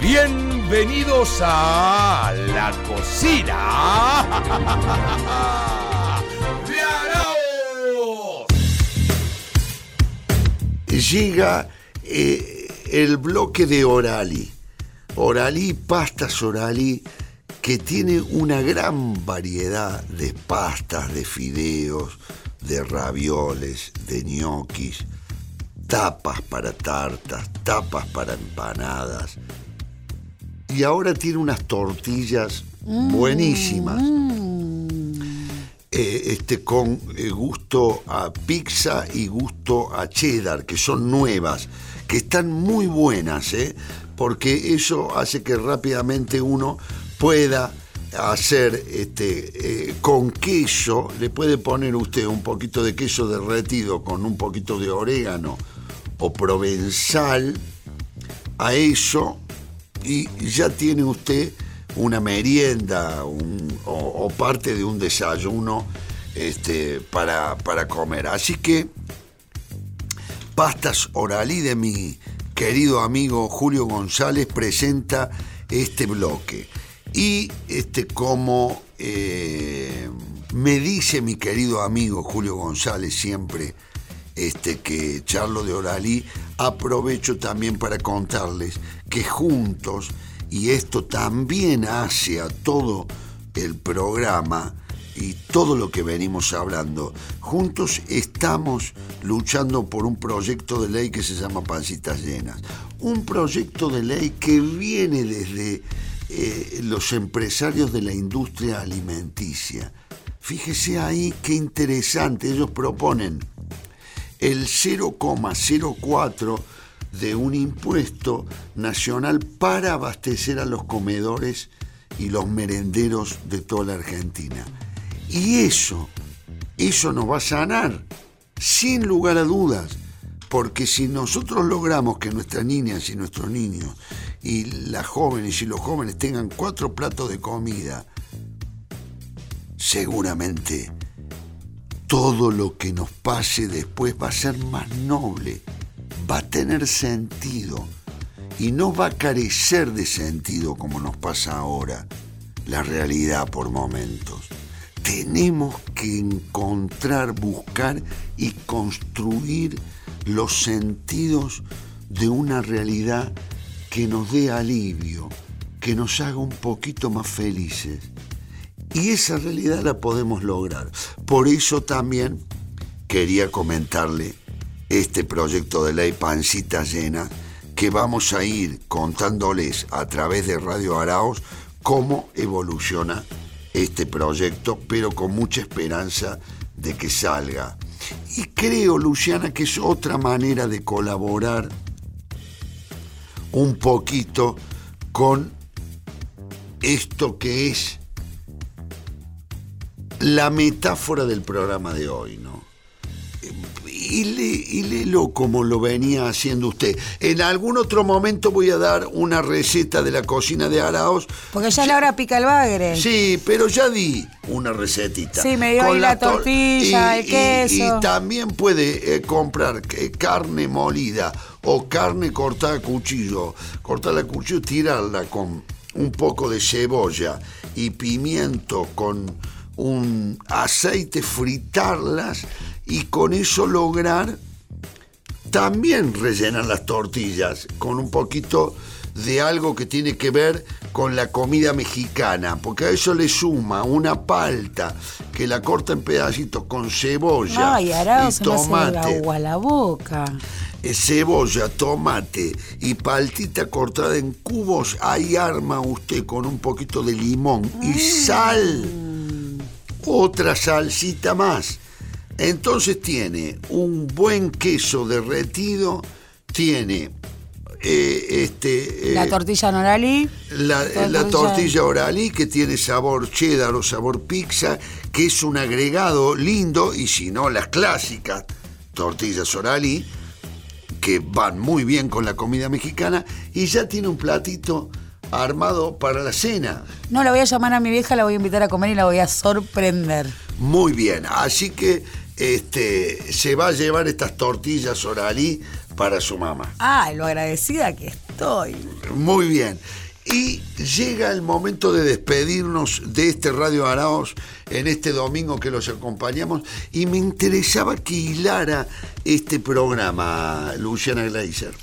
Bienvenidos a la cocina. Llega eh, el bloque de Orali. Orali, pastas Orali, que tiene una gran variedad de pastas, de fideos, de ravioles, de ñoquis, tapas para tartas, tapas para empanadas. Y ahora tiene unas tortillas buenísimas. eh, este, con eh, gusto a pizza y gusto a cheddar, que son nuevas, que están muy buenas, ¿eh? porque eso hace que rápidamente uno pueda hacer este, eh, con queso, le puede poner usted un poquito de queso derretido con un poquito de orégano o provenzal a eso y ya tiene usted una merienda o parte de un desayuno este, para, para comer. Así que Pastas Oralí de mi querido amigo Julio González presenta este bloque. Y este, como eh, me dice mi querido amigo Julio González siempre este, que charlo de Oralí, aprovecho también para contarles que juntos, y esto también hace a todo el programa, y todo lo que venimos hablando. Juntos estamos luchando por un proyecto de ley que se llama Pancitas Llenas. Un proyecto de ley que viene desde eh, los empresarios de la industria alimenticia. Fíjese ahí qué interesante, ellos proponen el 0,04 de un impuesto nacional para abastecer a los comedores y los merenderos de toda la Argentina. Y eso, eso nos va a sanar, sin lugar a dudas, porque si nosotros logramos que nuestras niñas y nuestros niños y las jóvenes y los jóvenes tengan cuatro platos de comida, seguramente todo lo que nos pase después va a ser más noble, va a tener sentido y no va a carecer de sentido como nos pasa ahora la realidad por momentos. Tenemos que encontrar, buscar y construir los sentidos de una realidad que nos dé alivio, que nos haga un poquito más felices. Y esa realidad la podemos lograr. Por eso también quería comentarle este proyecto de ley Pancita Llena, que vamos a ir contándoles a través de Radio Araos cómo evoluciona este proyecto, pero con mucha esperanza de que salga. Y creo, Luciana, que es otra manera de colaborar un poquito con esto que es la metáfora del programa de hoy, ¿no? Y, le, y léelo como lo venía haciendo usted. En algún otro momento voy a dar una receta de la cocina de Araos. Porque ya es la hora pica el bagre. Sí, pero ya di una recetita. Sí, me dio ahí la tor- tortilla, el y- queso. Y también puede eh, comprar eh, carne molida o carne cortada a cuchillo. Cortarla a cuchillo, tirarla con un poco de cebolla y pimiento con un aceite, fritarlas y con eso lograr también rellenan las tortillas con un poquito de algo que tiene que ver con la comida mexicana, porque a eso le suma una palta que la corta en pedacitos con cebolla Ay, y tomate. agua a la boca. Cebolla, tomate y paltita cortada en cubos, ahí arma usted con un poquito de limón y sal. Otra salsita más. Entonces tiene un buen queso derretido, tiene eh, este, eh, La tortilla noralí. la, la tortilla oralí que tiene sabor cheddar o sabor pizza, que es un agregado lindo, y si no, las clásicas tortillas oralí, que van muy bien con la comida mexicana, y ya tiene un platito armado para la cena. No la voy a llamar a mi vieja, la voy a invitar a comer y la voy a sorprender. Muy bien, así que este, se va a llevar estas tortillas oralí para su mamá. Ay, lo agradecida que estoy. Muy bien. Y llega el momento de despedirnos de este Radio Araos en este domingo que los acompañamos. Y me interesaba que hilara este programa, Luciana Gleiser.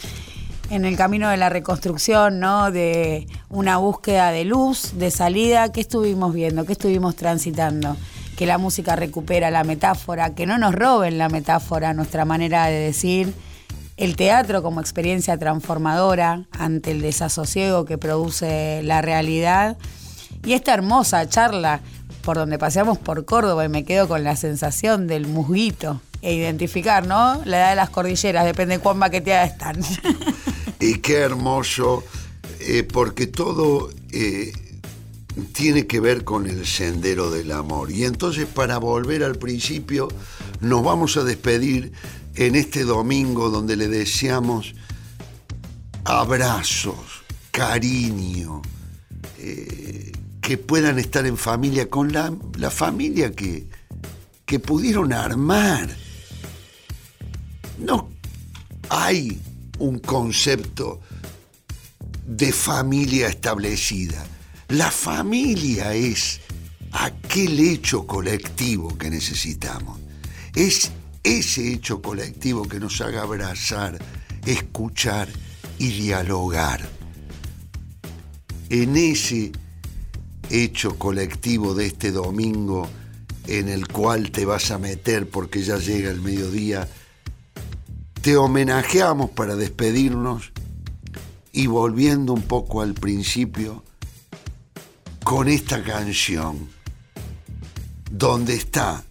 En el camino de la reconstrucción, ¿no? De una búsqueda de luz, de salida, ¿qué estuvimos viendo? ¿Qué estuvimos transitando? Que la música recupera la metáfora, que no nos roben la metáfora, nuestra manera de decir el teatro como experiencia transformadora ante el desasosiego que produce la realidad y esta hermosa charla por donde paseamos por Córdoba y me quedo con la sensación del musguito e identificar, ¿no? La edad de las cordilleras, depende de cuán baqueteadas están. Y qué hermoso, eh, porque todo eh, tiene que ver con el sendero del amor. Y entonces para volver al principio, nos vamos a despedir en este domingo donde le deseamos abrazos, cariño, eh, que puedan estar en familia con la, la familia que, que pudieron armar. No hay un concepto de familia establecida. La familia es aquel hecho colectivo que necesitamos. Es ese hecho colectivo que nos haga abrazar, escuchar y dialogar. En ese hecho colectivo de este domingo en el cual te vas a meter porque ya llega el mediodía, te homenajeamos para despedirnos y volviendo un poco al principio con esta canción donde está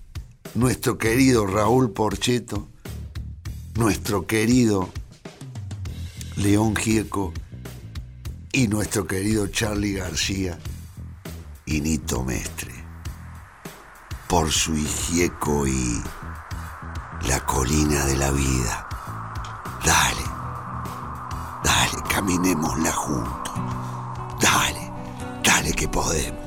nuestro querido Raúl Porcheto, nuestro querido León Gieco y nuestro querido Charlie García y Nito Mestre. Por su Gieco y la colina de la vida. Caminémosla juntos. Dale, dale que podemos.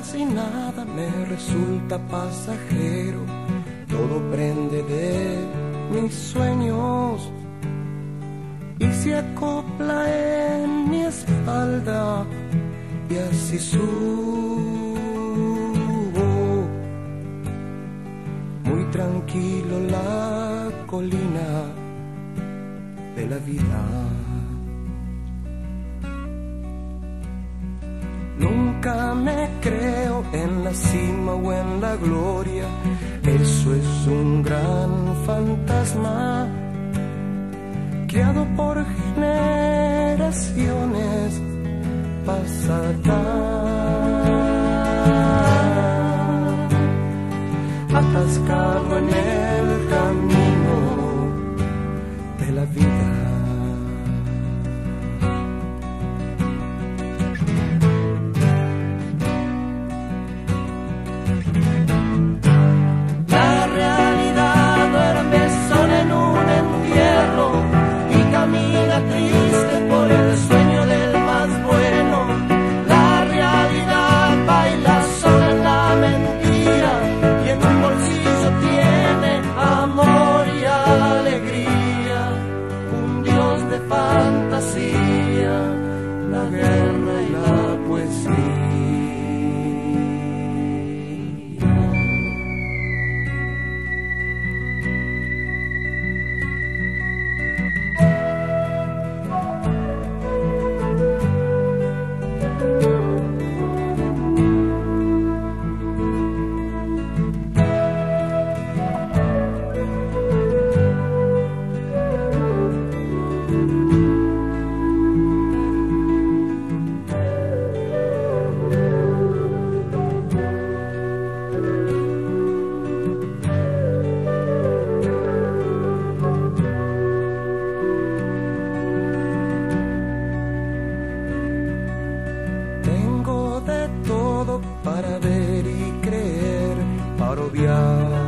Casi, nada me resulta pasajero. Todo prende de mis sueños y se acopla en mi espalda y así subo. Muy tranquilo la colina de la vida. Nunca me creo en la cima o en la gloria, eso es un gran fantasma creado por generaciones yeah.